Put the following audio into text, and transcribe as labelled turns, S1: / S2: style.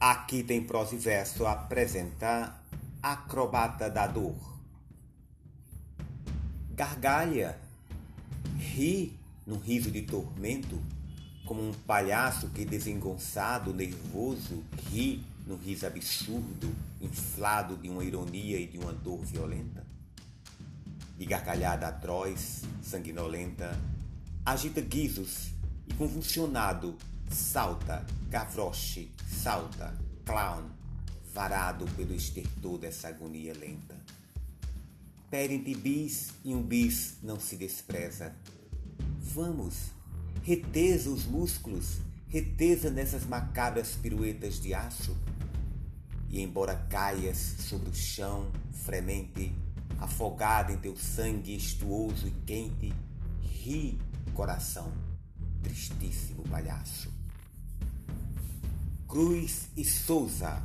S1: Aqui tem prosa e verso apresenta Acrobata da Dor. Gargalha, ri num riso de tormento, como um palhaço que desengonçado, nervoso, ri num riso absurdo, inflado de uma ironia e de uma dor violenta. De gargalhada atroz, sanguinolenta, agita guizos e convulsionado salta, gavroche, salta, clown, varado pelo estertor dessa agonia lenta. Perem-te bis e um bis não se despreza. Vamos, reteza os músculos, reteza nessas macabras piruetas de aço. E embora caias sobre o chão, fremente, afogado em teu sangue estuoso e quente, ri, coração, tristíssimo palhaço. Cruz e Souza